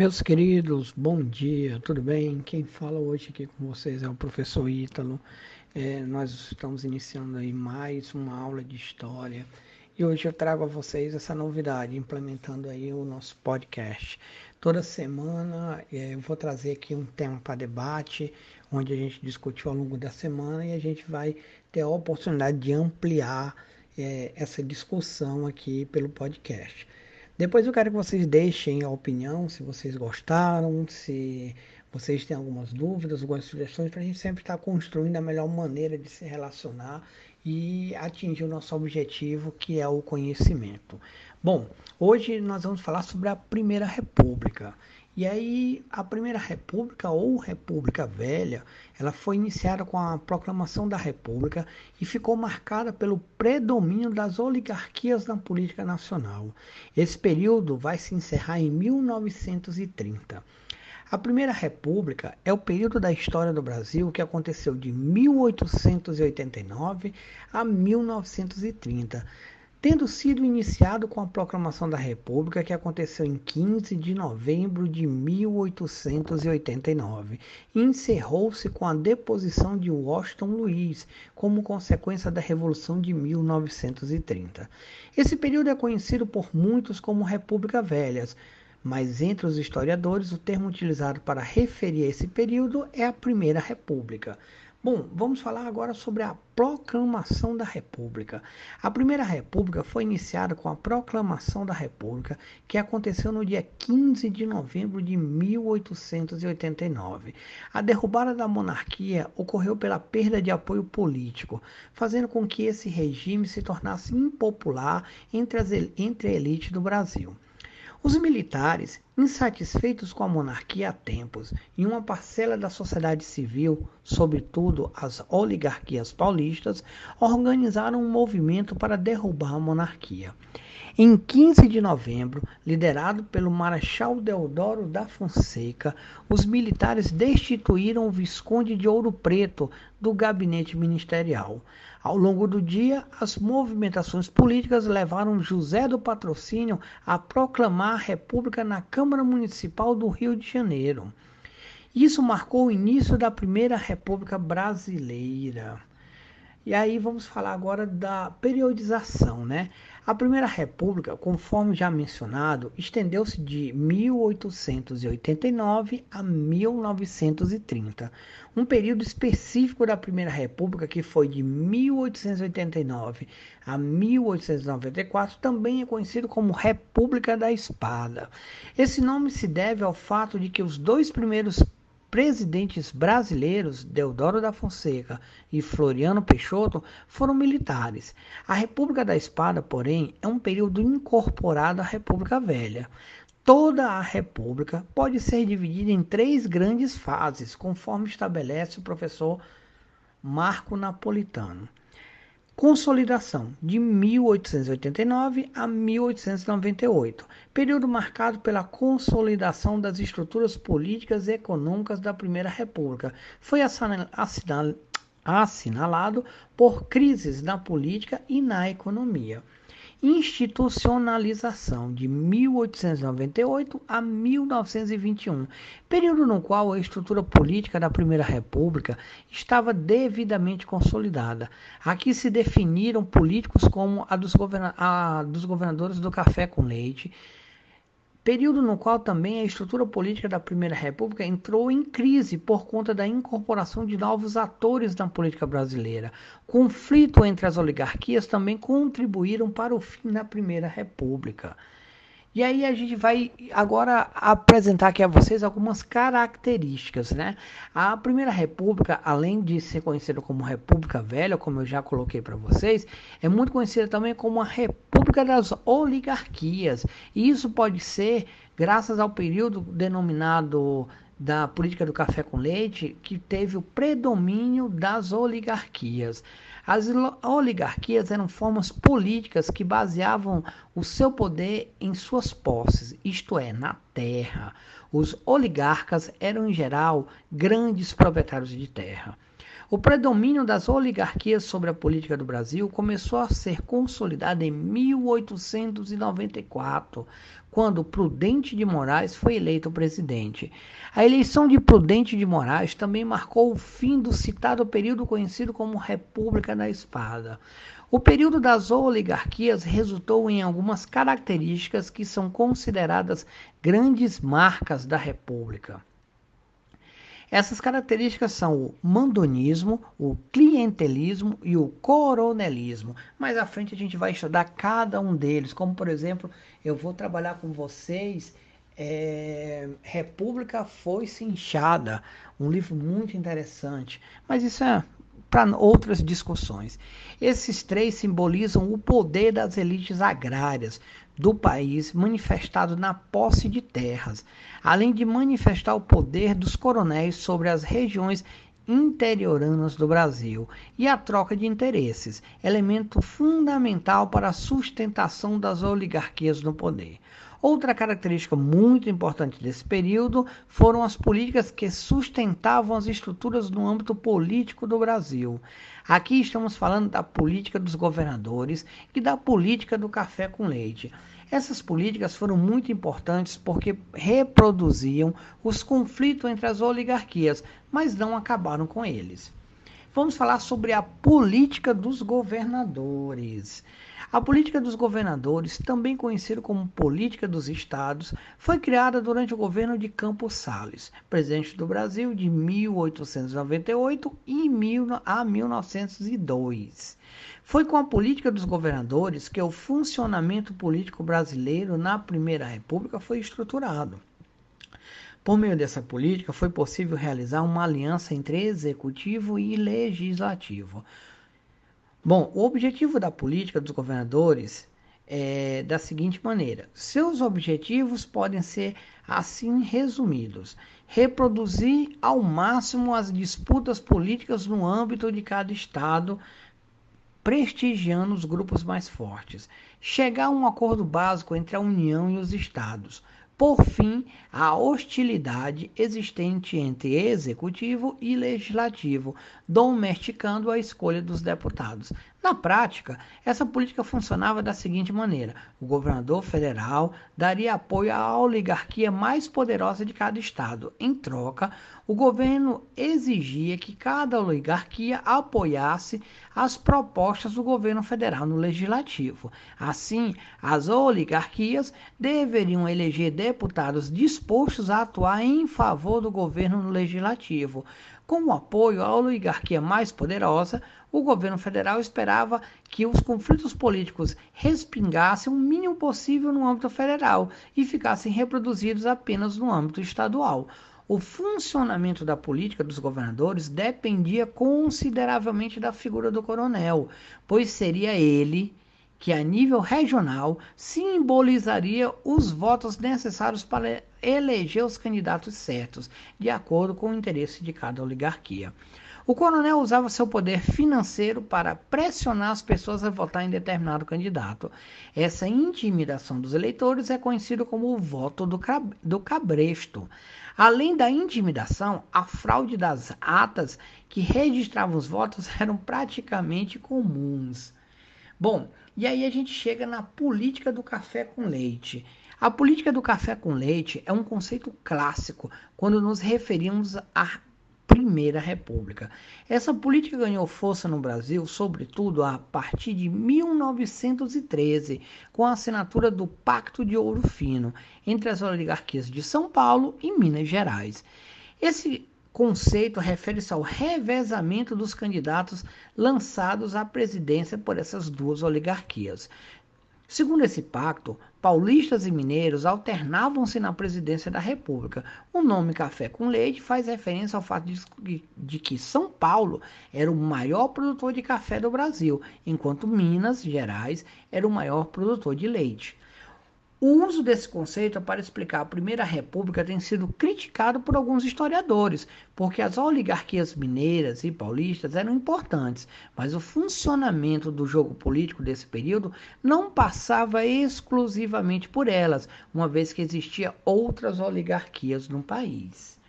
Meus queridos, bom dia, tudo bem? Quem fala hoje aqui com vocês é o professor Ítalo. É, nós estamos iniciando aí mais uma aula de história e hoje eu trago a vocês essa novidade, implementando aí o nosso podcast. Toda semana é, eu vou trazer aqui um tema para debate, onde a gente discutiu ao longo da semana e a gente vai ter a oportunidade de ampliar é, essa discussão aqui pelo podcast. Depois eu quero que vocês deixem a opinião, se vocês gostaram, se vocês têm algumas dúvidas, algumas sugestões, para a gente sempre estar construindo a melhor maneira de se relacionar e atingir o nosso objetivo, que é o conhecimento. Bom, hoje nós vamos falar sobre a Primeira República. E aí, a Primeira República ou República Velha, ela foi iniciada com a proclamação da República e ficou marcada pelo predomínio das oligarquias na política nacional. Esse período vai se encerrar em 1930. A Primeira República é o período da história do Brasil que aconteceu de 1889 a 1930 tendo sido iniciado com a proclamação da República, que aconteceu em 15 de novembro de 1889, e encerrou-se com a deposição de Washington Luiz, como consequência da Revolução de 1930. Esse período é conhecido por muitos como República Velhas, mas entre os historiadores o termo utilizado para referir a esse período é a Primeira República. Bom, vamos falar agora sobre a proclamação da República. A Primeira República foi iniciada com a proclamação da República, que aconteceu no dia 15 de novembro de 1889. A derrubada da monarquia ocorreu pela perda de apoio político, fazendo com que esse regime se tornasse impopular entre, as, entre a elite do Brasil. Os militares, insatisfeitos com a monarquia há tempos, e uma parcela da sociedade civil, sobretudo as oligarquias paulistas, organizaram um movimento para derrubar a monarquia. Em 15 de novembro, liderado pelo Marechal Deodoro da Fonseca, os militares destituíram o Visconde de Ouro Preto do gabinete ministerial. Ao longo do dia, as movimentações políticas levaram José do Patrocínio a proclamar a República na Câmara Municipal do Rio de Janeiro. Isso marcou o início da Primeira República Brasileira. E aí vamos falar agora da periodização, né? A Primeira República, conforme já mencionado, estendeu-se de 1889 a 1930. Um período específico da Primeira República, que foi de 1889 a 1894, também é conhecido como República da Espada. Esse nome se deve ao fato de que os dois primeiros presidentes brasileiros, Deodoro da Fonseca e Floriano Peixoto, foram militares. A República da Espada, porém, é um período incorporado à República Velha. Toda a República pode ser dividida em três grandes fases, conforme estabelece o professor Marco Napolitano. Consolidação de 1889 a 1898, período marcado pela consolidação das estruturas políticas e econômicas da Primeira República. Foi assinalado por crises na política e na economia institucionalização de 1898 a 1921, período no qual a estrutura política da Primeira República estava devidamente consolidada. Aqui se definiram políticos como a dos, a dos governadores do café com leite, período no qual também a estrutura política da Primeira República entrou em crise por conta da incorporação de novos atores na política brasileira. Conflito entre as oligarquias também contribuíram para o fim da Primeira República. E aí a gente vai agora apresentar aqui a vocês algumas características, né? A Primeira República, além de ser conhecida como República Velha, como eu já coloquei para vocês, é muito conhecida também como a República das Oligarquias. E isso pode ser graças ao período denominado da política do café com leite, que teve o predomínio das oligarquias. As oligarquias eram formas políticas que baseavam o seu poder em suas posses, isto é, na terra. Os oligarcas eram, em geral, grandes proprietários de terra. O predomínio das oligarquias sobre a política do Brasil começou a ser consolidado em 1894, quando Prudente de Moraes foi eleito presidente. A eleição de Prudente de Moraes também marcou o fim do citado período conhecido como República da Espada. O período das oligarquias resultou em algumas características que são consideradas grandes marcas da República. Essas características são o mandonismo, o clientelismo e o coronelismo. Mais à frente a gente vai estudar cada um deles, como por exemplo, eu vou trabalhar com vocês é, República Foi-se Inchada, um livro muito interessante, mas isso é para outras discussões. Esses três simbolizam o poder das elites agrárias, do país manifestado na posse de terras, além de manifestar o poder dos coronéis sobre as regiões interioranas do Brasil e a troca de interesses, elemento fundamental para a sustentação das oligarquias no poder. Outra característica muito importante desse período foram as políticas que sustentavam as estruturas no âmbito político do Brasil. Aqui estamos falando da política dos governadores e da política do café com leite. Essas políticas foram muito importantes porque reproduziam os conflitos entre as oligarquias, mas não acabaram com eles. Vamos falar sobre a política dos governadores. A política dos governadores, também conhecida como política dos estados, foi criada durante o governo de Campos Salles, presidente do Brasil de 1898 a 1902. Foi com a política dos governadores que o funcionamento político brasileiro na Primeira República foi estruturado. Por meio dessa política, foi possível realizar uma aliança entre executivo e legislativo, Bom, o objetivo da política dos governadores é da seguinte maneira: seus objetivos podem ser assim resumidos: reproduzir ao máximo as disputas políticas no âmbito de cada estado, prestigiando os grupos mais fortes, chegar a um acordo básico entre a União e os estados, por fim, a hostilidade existente entre executivo e legislativo, domesticando a escolha dos deputados. Na prática, essa política funcionava da seguinte maneira: o governador federal daria apoio à oligarquia mais poderosa de cada estado. Em troca, o governo exigia que cada oligarquia apoiasse as propostas do governo federal no legislativo. Assim, as oligarquias deveriam eleger deputados dispostos a atuar em favor do governo no legislativo. Com o apoio à oligarquia mais poderosa, o governo federal esperava que os conflitos políticos respingassem o mínimo possível no âmbito federal e ficassem reproduzidos apenas no âmbito estadual. O funcionamento da política dos governadores dependia consideravelmente da figura do coronel, pois seria ele que, a nível regional, simbolizaria os votos necessários para eleger os candidatos certos, de acordo com o interesse de cada oligarquia. O coronel usava seu poder financeiro para pressionar as pessoas a votar em determinado candidato. Essa intimidação dos eleitores é conhecida como o voto do, cabresto. Além da intimidação, a fraude das atas que registravam os votos eram praticamente comuns. Bom, e aí a gente chega na política do café com leite. A política do café com leite é um conceito clássico quando nos referimos à Primeira República. Essa política ganhou força no Brasil, sobretudo a partir de 1913, com a assinatura do Pacto de Ouro Fino entre as oligarquias de São Paulo e Minas Gerais. Esse conceito refere-se ao revezamento dos candidatos lançados à presidência por essas duas oligarquias. Segundo esse pacto, paulistas e mineiros alternavam-se na presidência da República. O nome Café com Leite faz referência ao fato de, de, que São Paulo era o maior produtor de café do Brasil, enquanto Minas Gerais era o maior produtor de leite. O uso desse conceito para explicar a Primeira República tem sido criticado por alguns historiadores, porque as oligarquias mineiras e paulistas eram importantes, mas o funcionamento do jogo político desse período não passava exclusivamente por elas, uma vez que existia outras oligarquias no país.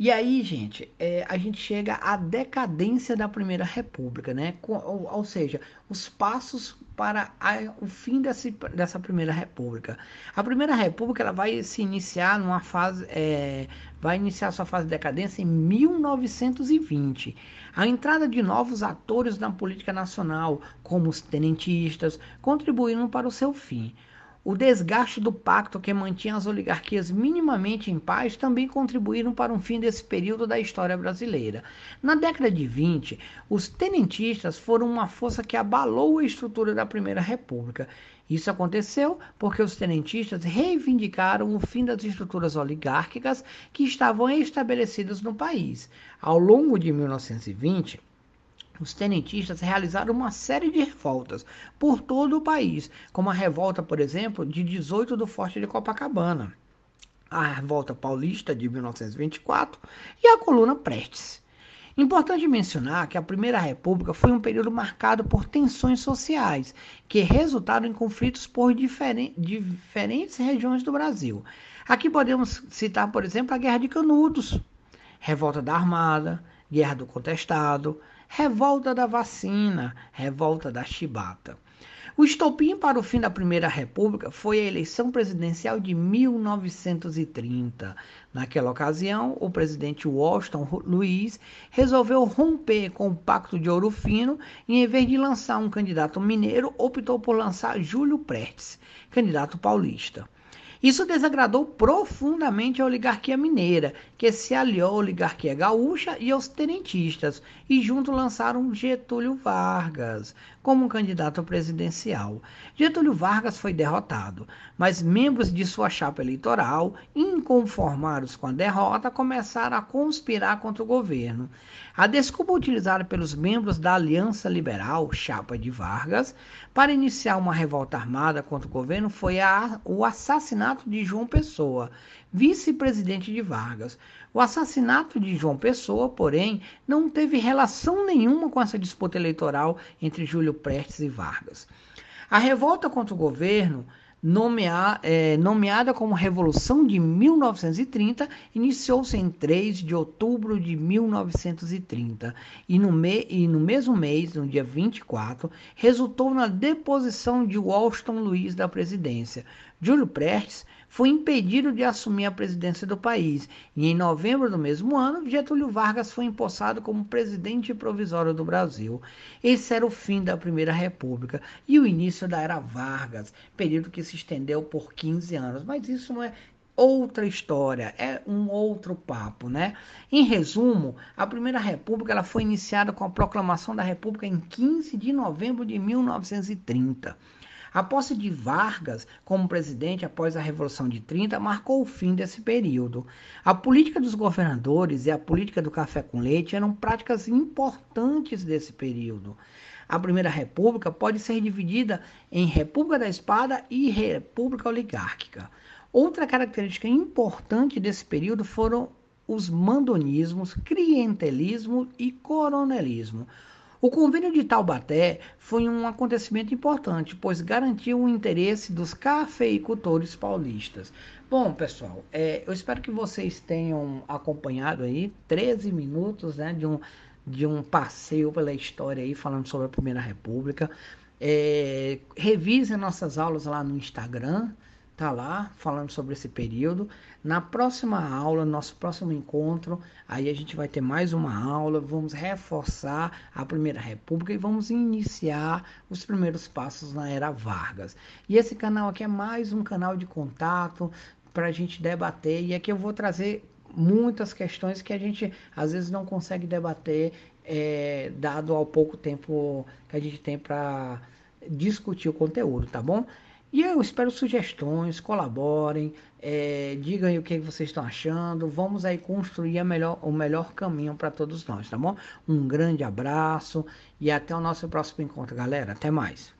E aí, gente, é, a gente chega à decadência da Primeira República, né? ou, ou, seja, os passos para a, o fim desse, dessa Primeira República. A Primeira República ela vai se iniciar numa fase, é, vai iniciar sua fase de decadência em 1920. A entrada de novos atores na política nacional, como os tenentistas, contribuíram para o seu fim. O desgaste do pacto que mantinha as oligarquias minimamente em paz também contribuíram para um fim desse período da história brasileira. Na década de 20, os tenentistas foram uma força que abalou a estrutura da Primeira República. Isso aconteceu porque os tenentistas reivindicaram o fim das estruturas oligárquicas que estavam estabelecidas no país. Ao longo de 1920, os tenentistas realizaram uma série de revoltas por todo o país, como a revolta, por exemplo, de 18 do Forte de Copacabana, a revolta paulista de 1924 e a coluna Prestes. Importante mencionar que a Primeira República foi um período marcado por tensões sociais, que resultaram em conflitos por diferen diferentes regiões do Brasil. Aqui podemos citar, por exemplo, a Guerra de Canudos, Revolta da Armada, Guerra do Contestado, revolta da vacina, revolta da chibata. O estopim para o fim da Primeira República foi a eleição presidencial de 1930. Naquela ocasião, o presidente Washington Luiz resolveu romper com o Pacto de Ouro Fino e, em vez de lançar um candidato mineiro, optou por lançar Júlio Prestes, candidato paulista. Isso desagradou profundamente a oligarquia mineira, que se aliou à oligarquia gaúcha e aos tenentistas, e junto lançaram Getúlio Vargas como candidato presidencial. Getúlio Vargas foi derrotado, mas membros de sua chapa eleitoral, inconformados com a derrota, começaram a conspirar contra o governo. A desculpa utilizada pelos membros da Aliança Liberal, chapa de Vargas, para iniciar uma revolta armada contra o governo foi a, o assassinato de João Pessoa, vice-presidente de Vargas. O assassinato de João Pessoa, porém, não teve relação nenhuma com essa disputa eleitoral entre Júlio Prestes e Vargas. A revolta contra o governo é, nomeada como Revolução de 1930, iniciou-se em 3 de outubro de 1930 e no, me, e no mesmo mês, no dia 24, resultou na deposição de Washington Luiz da presidência. Júlio Prestes foi impedido de assumir a presidência do país e, em novembro do mesmo ano, Getúlio Vargas foi empossado como presidente provisório do Brasil. Esse era o fim da Primeira República e o início da Era Vargas, período que se estendeu por 15 anos. Mas isso não é outra história, é um outro papo, né? Em resumo, a Primeira República ela foi iniciada com a proclamação da República em 15 de novembro de 1930. A posse de Vargas como presidente após a Revolução de 30 marcou o fim desse período. A política dos governadores e a política do café com leite eram práticas importantes desse período. A Primeira República pode ser dividida em República da Espada e República Oligárquica. Outra característica importante desse período foram os mandonismos, clientelismo e coronelismo. O convênio de Taubaté foi um acontecimento importante, pois garantiu o interesse dos cafeicultores paulistas. Bom, pessoal, é, eu espero que vocês tenham acompanhado aí 13 minutos né, de, um, de um passeio pela história aí, falando sobre a Primeira República. É, revisem nossas aulas lá no Instagram, tá lá falando sobre esse período. Na próxima aula, nosso próximo encontro, aí a gente vai ter mais uma aula, vamos reforçar a Primeira República e vamos iniciar os primeiros passos na era Vargas. E esse canal aqui é mais um canal de contato para a gente debater e aqui eu vou trazer muitas questões que a gente às vezes não consegue debater é, dado ao pouco tempo que a gente tem para discutir o conteúdo, tá bom? E eu espero sugestões, colaborem, é, digam aí o que vocês estão achando. Vamos aí construir melhor, o melhor caminho para todos nós, tá bom? Um grande abraço e até o nosso próximo encontro, galera. Até mais.